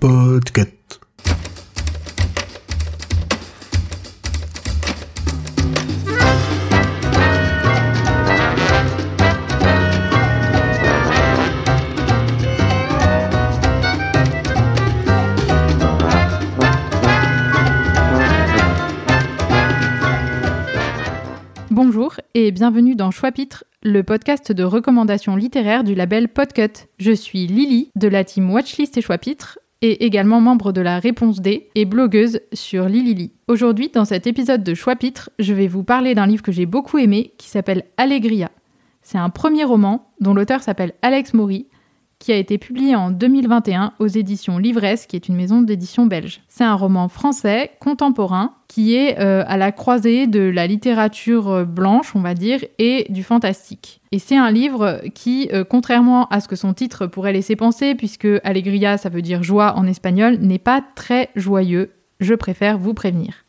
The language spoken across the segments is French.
Podcast. Bonjour et bienvenue dans Choix-Pitre, le podcast de recommandations littéraires du label Podcut. Je suis Lily de la team Watchlist et Choix-Pitre et également membre de la Réponse D et blogueuse sur Lilili. Aujourd'hui, dans cet épisode de Choix-Pitre, je vais vous parler d'un livre que j'ai beaucoup aimé qui s'appelle Allegria. C'est un premier roman dont l'auteur s'appelle Alex Maury qui a été publié en 2021 aux éditions Livresse, qui est une maison d'édition belge. C'est un roman français contemporain qui est euh, à la croisée de la littérature euh, blanche, on va dire, et du fantastique. Et c'est un livre qui, euh, contrairement à ce que son titre pourrait laisser penser, puisque Allegria, ça veut dire joie en espagnol, n'est pas très joyeux. Je préfère vous prévenir.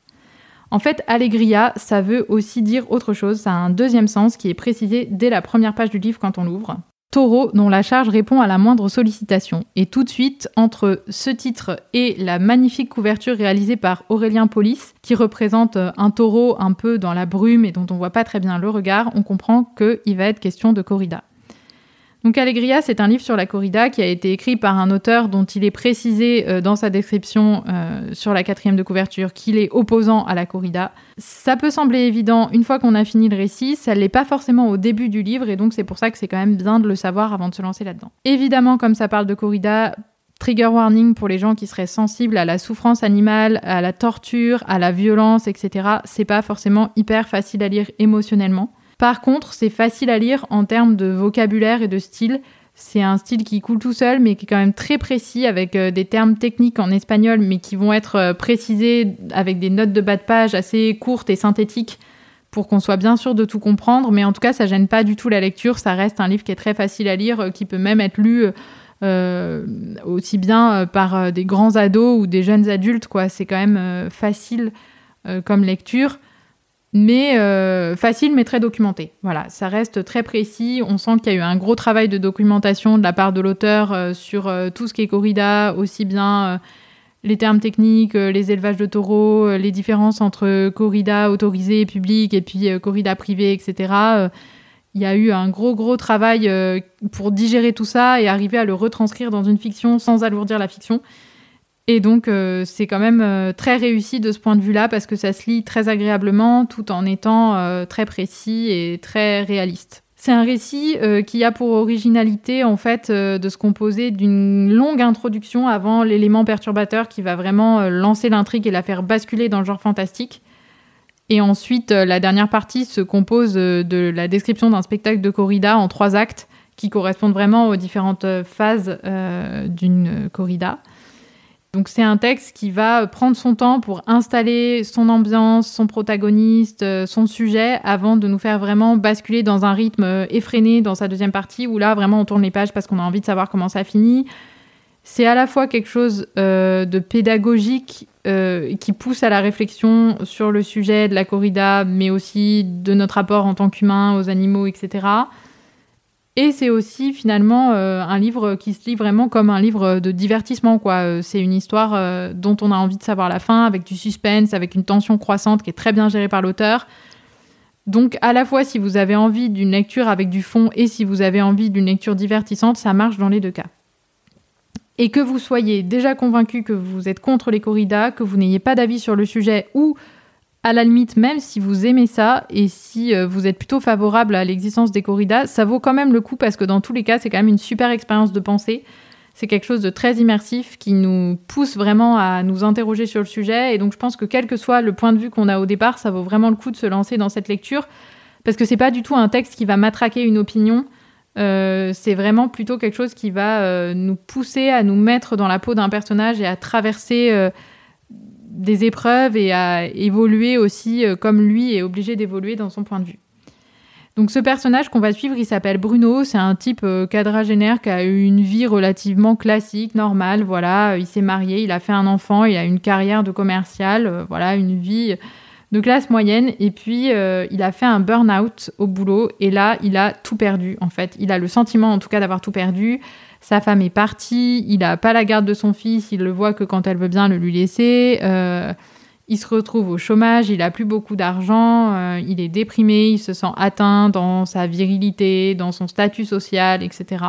En fait, Allegria, ça veut aussi dire autre chose, ça a un deuxième sens qui est précisé dès la première page du livre quand on l'ouvre. Taureau dont la charge répond à la moindre sollicitation. Et tout de suite, entre ce titre et la magnifique couverture réalisée par Aurélien Polis, qui représente un taureau un peu dans la brume et dont on voit pas très bien le regard, on comprend qu'il va être question de corrida. Donc Allegria, c'est un livre sur la corrida qui a été écrit par un auteur dont il est précisé euh, dans sa description euh, sur la quatrième de couverture qu'il est opposant à la corrida. Ça peut sembler évident une fois qu'on a fini le récit, ça ne l'est pas forcément au début du livre et donc c'est pour ça que c'est quand même bien de le savoir avant de se lancer là-dedans. Évidemment, comme ça parle de corrida, trigger warning pour les gens qui seraient sensibles à la souffrance animale, à la torture, à la violence, etc. C'est pas forcément hyper facile à lire émotionnellement. Par contre, c'est facile à lire en termes de vocabulaire et de style. C'est un style qui coule tout seul, mais qui est quand même très précis, avec euh, des termes techniques en espagnol, mais qui vont être euh, précisés avec des notes de bas de page assez courtes et synthétiques pour qu'on soit bien sûr de tout comprendre. Mais en tout cas, ça gêne pas du tout la lecture. Ça reste un livre qui est très facile à lire, euh, qui peut même être lu aussi bien par des grands ados ou des jeunes adultes. C'est quand même facile comme lecture mais euh, facile mais très documenté. Voilà, ça reste très précis. On sent qu'il y a eu un gros travail de documentation de la part de l'auteur euh, sur euh, tout ce qui est corrida, aussi bien les termes techniques, les élevages de taureaux, les différences entre corrida autorisée public et puis corrida privée, etc. Il y a eu un gros gros travail pour digérer tout ça et arriver à le retranscrire dans une fiction sans alourdir la fiction. Et donc, euh, c'est quand même euh, très réussi de ce point de vue-là parce que ça se lit très agréablement tout en étant euh, très précis et très réaliste. C'est un récit qui a pour originalité en fait de se composer d'une longue introduction avant l'élément perturbateur qui va vraiment lancer l'intrigue et la faire basculer dans le genre fantastique. Et ensuite, la dernière partie se compose de la description d'un spectacle de corrida en trois actes qui correspondent vraiment aux différentes phases d'une corrida. Donc c'est un texte qui va prendre son temps pour installer son ambiance, son protagoniste, euh, son sujet, avant de nous faire vraiment basculer dans un rythme euh, effréné dans sa deuxième partie, où là vraiment on tourne les pages parce qu'on a envie de savoir comment ça finit. C'est à la fois quelque chose euh, de pédagogique qui pousse à la réflexion sur le sujet de la corrida, mais aussi de notre rapport en tant qu'humain aux animaux, etc. Et c'est aussi finalement euh, un livre qui se lit vraiment comme un livre de divertissement. quoi. Euh, c'est une histoire euh, dont on a envie de savoir la fin, avec du suspense, avec une tension croissante qui est très bien gérée par l'auteur. Donc à la fois si vous avez envie d'une lecture avec du fond et si vous avez envie d'une lecture divertissante, ça marche dans les deux cas. Et que vous soyez déjà convaincu que vous êtes contre les corridas, que vous n'ayez pas d'avis sur le sujet ou à la limite, même si vous aimez ça et si euh, vous êtes plutôt favorable à l'existence des corridas, ça vaut quand même le coup parce que dans tous les cas, c'est quand même une super expérience de pensée. C'est quelque chose de très immersif qui nous pousse vraiment à nous interroger sur le sujet. Et donc, je pense que quel que soit le point de vue qu'on a au départ, ça vaut vraiment le coup de se lancer dans cette lecture parce que c'est pas du tout un texte qui va matraquer une opinion. Euh, c'est vraiment plutôt quelque chose qui va euh, nous pousser à nous mettre dans la peau d'un personnage et à traverser des épreuves et à évoluer aussi euh, comme lui est obligé d'évoluer dans son point de vue. Donc ce personnage qu'on va suivre, il s'appelle Bruno, c'est un type euh, quadragénaire qui a eu une vie relativement classique, normale, voilà, il s'est marié, il a fait un enfant, il a une carrière de commercial, euh, voilà, une vie de classe moyenne et puis il a fait un burn-out au boulot et là, il a tout perdu en fait. Il a le sentiment en tout cas d'avoir tout perdu. Sa femme est partie, il n'a pas la garde de son fils, il le voit que quand elle veut bien le lui laisser. Euh, il se retrouve au chômage, il a plus beaucoup d'argent, euh, il est déprimé, il se sent atteint dans sa virilité, dans son statut social, etc.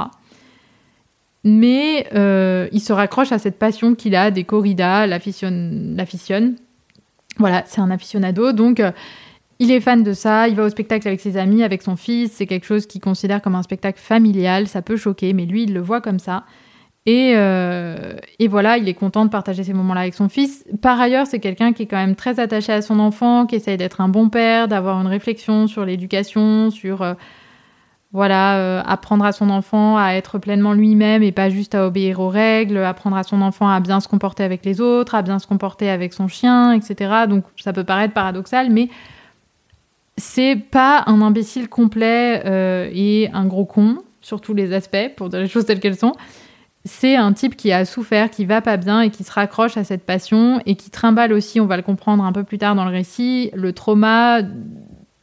Mais euh, il se raccroche à cette passion qu'il a des corridas, l'afficionne. Voilà, c'est un aficionado, donc il est fan de ça, il va au spectacle avec ses amis, avec son fils, c'est quelque chose qu'il considère comme un spectacle familial, ça peut choquer, mais lui, il le voit comme ça. Euh, et, voilà, il est content de partager ces moments-là avec son fils. Par ailleurs, c'est quelqu'un qui est quand même très attaché à son enfant, qui essaye d'être un bon père, d'avoir une réflexion sur l'éducation, sur euh, voilà, euh, apprendre à son enfant à être pleinement lui-même et pas juste à obéir aux règles, apprendre à son enfant à bien se comporter avec les autres, à bien se comporter avec son chien, etc. Donc ça peut paraître paradoxal, mais c'est pas un imbécile complet et un gros con sur tous les aspects, pour dire les choses telles qu'elles sont c'est un type qui a souffert, qui va pas bien et qui se raccroche à cette passion et qui trimballe aussi, on va le comprendre un peu plus tard dans le récit, le trauma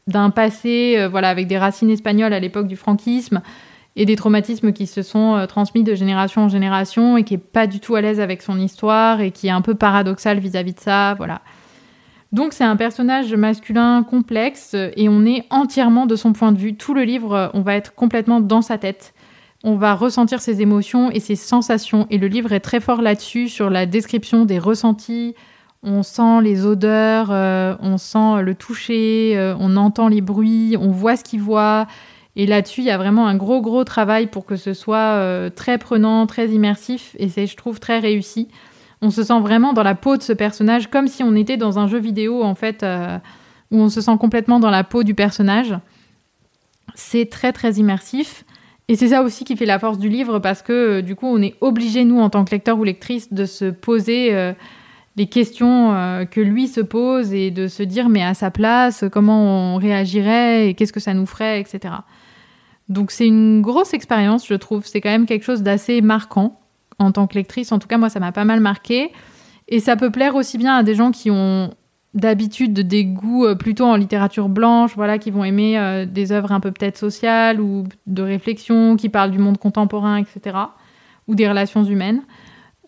d'un passé euh, voilà avec des racines espagnoles à l'époque du franquisme et des traumatismes qui se sont euh, transmis de génération en génération et qui est pas du tout à l'aise avec son histoire et qui est un peu paradoxal vis-à-vis -vis de ça, voilà. Donc c'est un personnage masculin complexe et on est entièrement de son point de vue. Tout le livre, on va être complètement dans sa tête on va ressentir ses émotions et ses sensations. Et le livre est très fort là-dessus, sur la description des ressentis. On sent les odeurs, euh, on sent le toucher, euh, on entend les bruits, on voit ce qu'il voit. Et là-dessus, il y a vraiment un gros, gros travail pour que ce soit euh, très prenant, très immersif. Et c'est, je trouve, très réussi. On se sent vraiment dans la peau de ce personnage, comme si on était dans un jeu vidéo, en fait, où on se sent complètement dans la peau du personnage. C'est très, très immersif. Et c'est ça aussi qui fait la force du livre parce que euh, du coup, on est obligé, nous, en tant que lecteur ou lectrice, de se poser euh, les questions euh, que lui se pose et de se dire, mais à sa place, comment on réagirait et qu'est-ce que ça nous ferait, etc. Donc c'est une grosse expérience, je trouve. C'est quand même quelque chose d'assez marquant en tant que lectrice. En tout cas, moi, ça m'a pas mal marqué. Et ça peut plaire aussi bien à des gens qui ont d'habitude des goûts euh, plutôt en littérature blanche, voilà, qui vont aimer euh, des œuvres un peu peut-être sociales ou de réflexion, qui parlent du monde contemporain, etc., ou des relations humaines.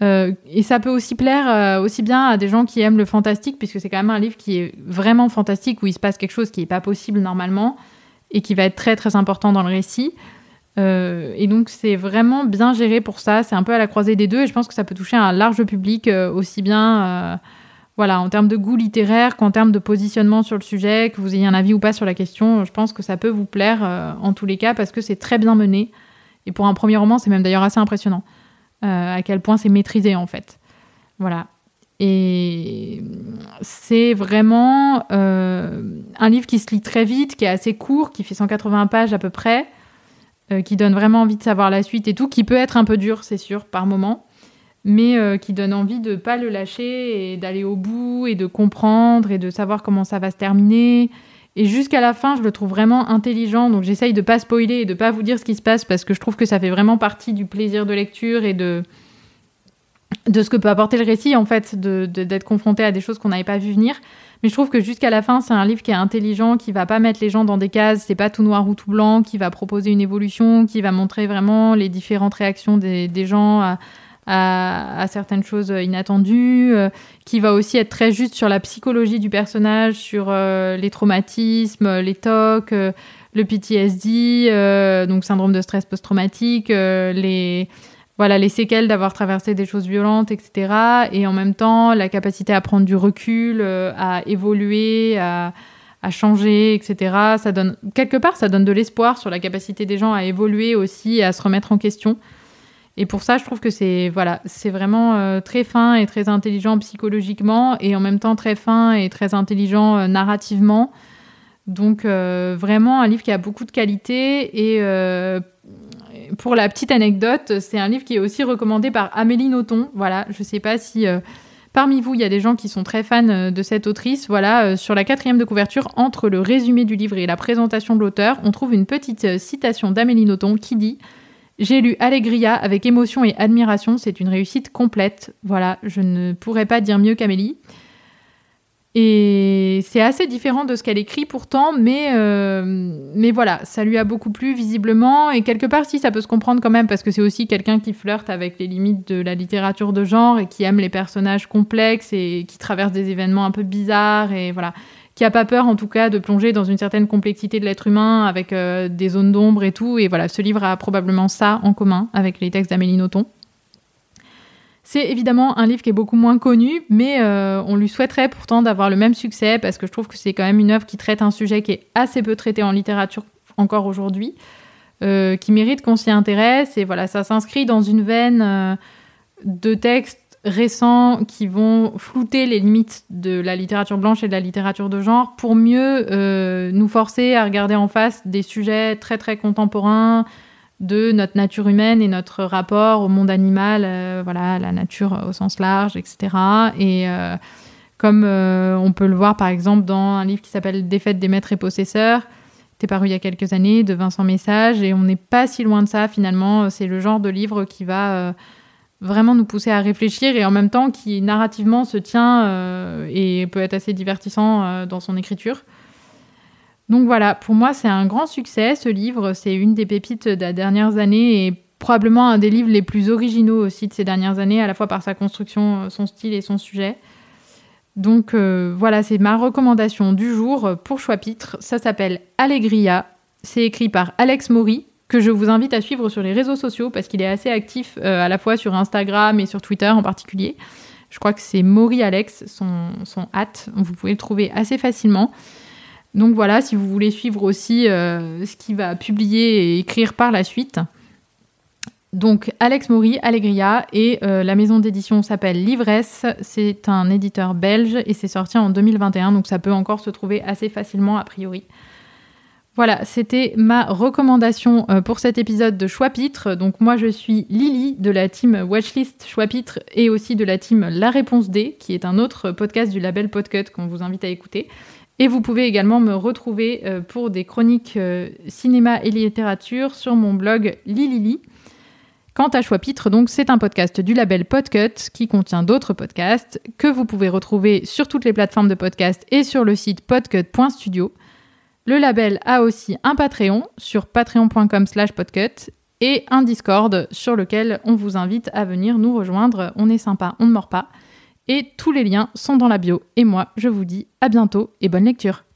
Euh, et ça peut aussi plaire aussi bien à des gens qui aiment le fantastique, puisque c'est quand même un livre qui est vraiment fantastique, où il se passe quelque chose qui n'est pas possible normalement, et qui va être très très important dans le récit. Et donc c'est vraiment bien géré pour ça, c'est un peu à la croisée des deux, et je pense que ça peut toucher un large public, aussi bien voilà, en termes de goût littéraire qu'en termes de positionnement sur le sujet, que vous ayez un avis ou pas sur la question, je pense que ça peut vous plaire euh, en tous les cas parce que c'est très bien mené. Et pour un premier roman, c'est même d'ailleurs assez impressionnant euh, à quel point c'est maîtrisé en fait. Voilà. Et c'est vraiment euh, un livre qui se lit très vite, qui est assez court, qui fait 180 pages à peu près, qui donne vraiment envie de savoir la suite et tout, qui peut être un peu dur, c'est sûr, par moment mais euh, qui donne envie de ne pas le lâcher et d'aller au bout et de comprendre et de savoir comment ça va se terminer. Et jusqu'à la fin, je le trouve vraiment intelligent, donc j'essaye de pas spoiler et de pas vous dire ce qui se passe parce que je trouve que ça fait vraiment partie du plaisir de lecture et de de ce que peut apporter le récit en fait, d'être de, confronté à des choses qu'on n'avait pas vu venir. Mais je trouve que jusqu'à la fin, c'est un livre qui est intelligent, qui va pas mettre les gens dans des cases, c'est pas tout noir ou tout blanc, qui va proposer une évolution, qui va montrer vraiment les différentes réactions des, gens à, certaines choses inattendues, euh, qui va aussi être très juste sur la psychologie du personnage, sur euh, les traumatismes, les TOC, euh, le PTSD, donc syndrome de stress post-traumatique, les voilà les séquelles d'avoir traversé des choses violentes, etc. Et en même temps, la capacité à prendre du recul, à évoluer, à, changer, etc. Ça donne quelque part, ça donne de l'espoir sur la capacité des gens à évoluer aussi, à se remettre en question. Et pour ça, je trouve que c'est voilà, c'est vraiment euh, très fin et très intelligent psychologiquement et en même temps très fin et très intelligent euh, narrativement. Donc euh, vraiment un livre qui a beaucoup de qualité et pour la petite anecdote, c'est un livre qui est aussi recommandé par Amélie Nothomb. Voilà, je ne sais pas si parmi vous il y a des gens qui sont très fans de cette autrice. Voilà, sur la quatrième de couverture, entre le résumé du livre et la présentation de l'auteur, on trouve une petite citation d'Amélie Nothomb qui dit j'ai lu Allegria avec émotion et admiration, c'est une réussite complète. Voilà, je ne pourrais pas dire mieux qu'Amélie. Et c'est assez différent de ce qu'elle écrit pourtant, mais, euh, mais voilà, ça lui a beaucoup plu visiblement. Et quelque part, si, ça peut se comprendre quand même, parce que c'est aussi quelqu'un qui flirte avec les limites de la littérature de genre et qui aime les personnages complexes et qui traverse des événements un peu bizarres et voilà. Qui a pas peur en tout cas de plonger dans une certaine complexité de l'être humain avec euh, des zones d'ombre et tout. Et voilà, ce livre a probablement ça en commun avec les textes d'Amélie Nothomb. C'est évidemment un livre qui est beaucoup moins connu, mais euh, on lui souhaiterait pourtant d'avoir le même succès parce que je trouve que c'est quand même une œuvre qui traite un sujet qui est assez peu traité en littérature encore aujourd'hui, euh, qui mérite qu'on s'y intéresse. Et voilà, ça s'inscrit dans une veine euh, de textes récents qui vont flouter les limites de la littérature blanche et de la littérature de genre pour mieux nous forcer à regarder en face des sujets très très contemporains, de notre nature humaine et notre rapport au monde animal, euh, voilà, la nature au sens large, etc. Et euh, comme euh, on peut le voir par exemple dans un livre qui s'appelle Défaite des maîtres et possesseurs, qui est paru il y a quelques années, de Vincent Message, et on n'est pas si loin de ça finalement. C'est le genre de livre qui va vraiment nous pousser à réfléchir et en même temps qui narrativement se tient et peut être assez divertissant dans son écriture. Donc voilà, pour moi c'est un grand succès ce livre, c'est une des pépites des dernières années et probablement un des livres les plus originaux aussi de ces dernières années, à la fois par sa construction, son style et son sujet. Donc euh, voilà, c'est ma recommandation du jour pour Choix-Pitre. Ça s'appelle Allegria. C'est écrit par Alex Maury, que je vous invite à suivre sur les réseaux sociaux parce qu'il est assez actif euh, à la fois sur Instagram et sur Twitter en particulier. Je crois que c'est Maury Alex, son, son hâte. Vous pouvez le trouver assez facilement. Donc voilà, si vous voulez suivre aussi euh, ce qu'il va publier et écrire par la suite. Donc Alex Maury, Allegria, et euh, la maison d'édition s'appelle Livresse. C'est un éditeur belge et c'est sorti en 2021, donc ça peut encore se trouver assez facilement a priori. Voilà, c'était ma recommandation euh, pour cet épisode de Choix-Pitre. Donc moi je suis Lily de la team Watchlist Choix-Pitre et aussi de la team La Réponse D, qui est un autre podcast du label Podcut qu'on vous invite à écouter. Et vous pouvez également me retrouver euh, pour des chroniques euh, cinéma et littérature sur mon blog Lilili. Quant à Choix-Pitre, c'est un podcast du label Podcut qui contient d'autres podcasts que vous pouvez retrouver sur toutes les plateformes de podcast et sur le site podcut.studio. Le label a aussi un Patreon sur patreon.com/podcut et un Discord sur lequel on vous invite à venir nous rejoindre. On est sympa, on ne mord pas. Et tous les liens sont dans la bio. Et moi, je vous dis à bientôt et bonne lecture.